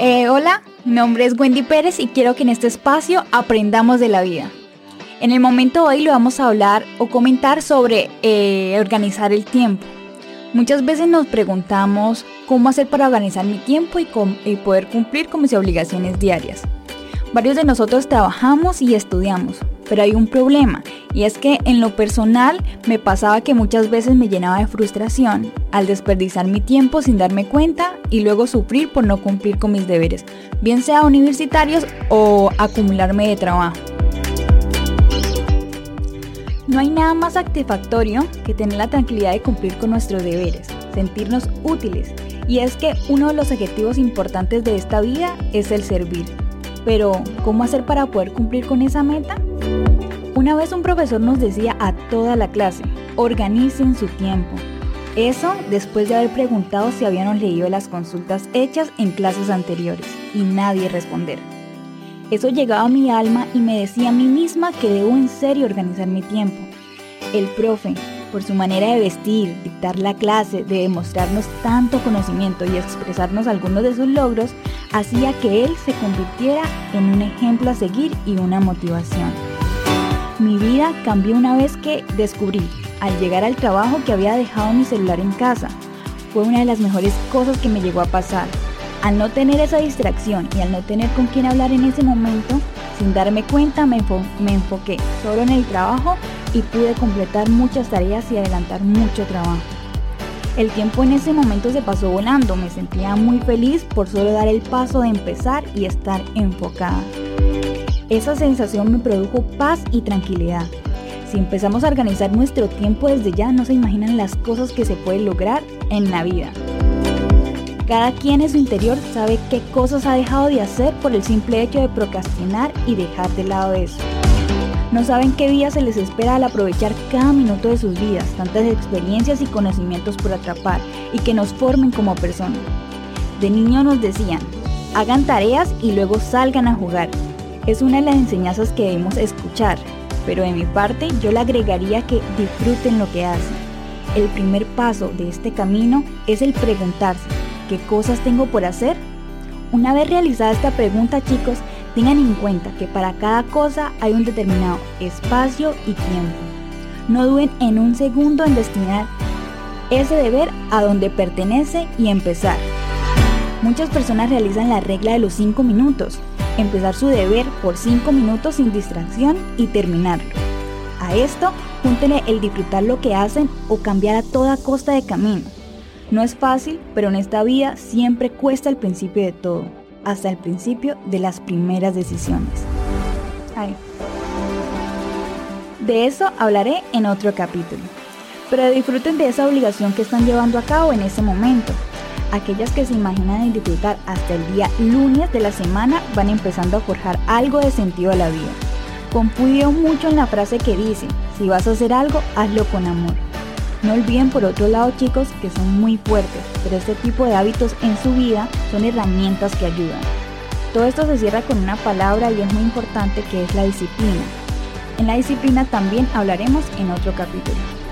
Eh, hola, mi nombre es Wendy Pérez y quiero que en este espacio aprendamos de la vida. En el momento de hoy le vamos a hablar o comentar sobre eh, organizar el tiempo. Muchas veces nos preguntamos cómo hacer para organizar mi tiempo y, y poder cumplir con mis obligaciones diarias. Varios de nosotros trabajamos y estudiamos, pero hay un problema y es que en lo personal me pasaba que muchas veces me llenaba de frustración al desperdiciar mi tiempo sin darme cuenta y luego sufrir por no cumplir con mis deberes, bien sea universitarios o acumularme de trabajo. No hay nada más satisfactorio que tener la tranquilidad de cumplir con nuestros deberes, sentirnos útiles, y es que uno de los objetivos importantes de esta vida es el servir. Pero, ¿cómo hacer para poder cumplir con esa meta? Una vez un profesor nos decía a toda la clase, organicen su tiempo. Eso después de haber preguntado si habíamos leído las consultas hechas en clases anteriores y nadie responder. Eso llegaba a mi alma y me decía a mí misma que debo en serio organizar mi tiempo. El profe, por su manera de vestir, dictar la clase, de demostrarnos tanto conocimiento y expresarnos algunos de sus logros, hacía que él se convirtiera en un ejemplo a seguir y una motivación. Mi vida cambió una vez que descubrí, al llegar al trabajo, que había dejado mi celular en casa. Fue una de las mejores cosas que me llegó a pasar. Al no tener esa distracción y al no tener con quién hablar en ese momento, sin darme cuenta me, me enfoqué solo en el trabajo y pude completar muchas tareas y adelantar mucho trabajo. El tiempo en ese momento se pasó volando, me sentía muy feliz por solo dar el paso de empezar y estar enfocada. Esa sensación me produjo paz y tranquilidad. Si empezamos a organizar nuestro tiempo desde ya, no se imaginan las cosas que se pueden lograr en la vida. Cada quien en su interior sabe qué cosas ha dejado de hacer por el simple hecho de procrastinar y dejar de lado eso. No saben qué día se les espera al aprovechar cada minuto de sus vidas, tantas experiencias y conocimientos por atrapar y que nos formen como personas. De niño nos decían, hagan tareas y luego salgan a jugar es una de las enseñanzas que debemos escuchar, pero de mi parte yo le agregaría que disfruten lo que hacen. El primer paso de este camino es el preguntarse, ¿qué cosas tengo por hacer? Una vez realizada esta pregunta chicos, tengan en cuenta que para cada cosa hay un determinado espacio y tiempo. No duden en un segundo en destinar ese deber a donde pertenece y empezar. Muchas personas realizan la regla de los 5 minutos, empezar su deber por 5 minutos sin distracción y terminarlo. A esto, júntenle el disfrutar lo que hacen o cambiar a toda costa de camino. No es fácil, pero en esta vida siempre cuesta el principio de todo, hasta el principio de las primeras decisiones. De eso hablaré en otro capítulo. Pero disfruten de esa obligación que están llevando a cabo en ese momento aquellas que se imaginan en disfrutar hasta el día lunes de la semana van empezando a forjar algo de sentido a la vida. Confío mucho en la frase que dice, si vas a hacer algo, hazlo con amor. No olviden por otro lado chicos que son muy fuertes, pero este tipo de hábitos en su vida son herramientas que ayudan. Todo esto se cierra con una palabra y es muy importante que es la disciplina. En la disciplina también hablaremos en otro capítulo.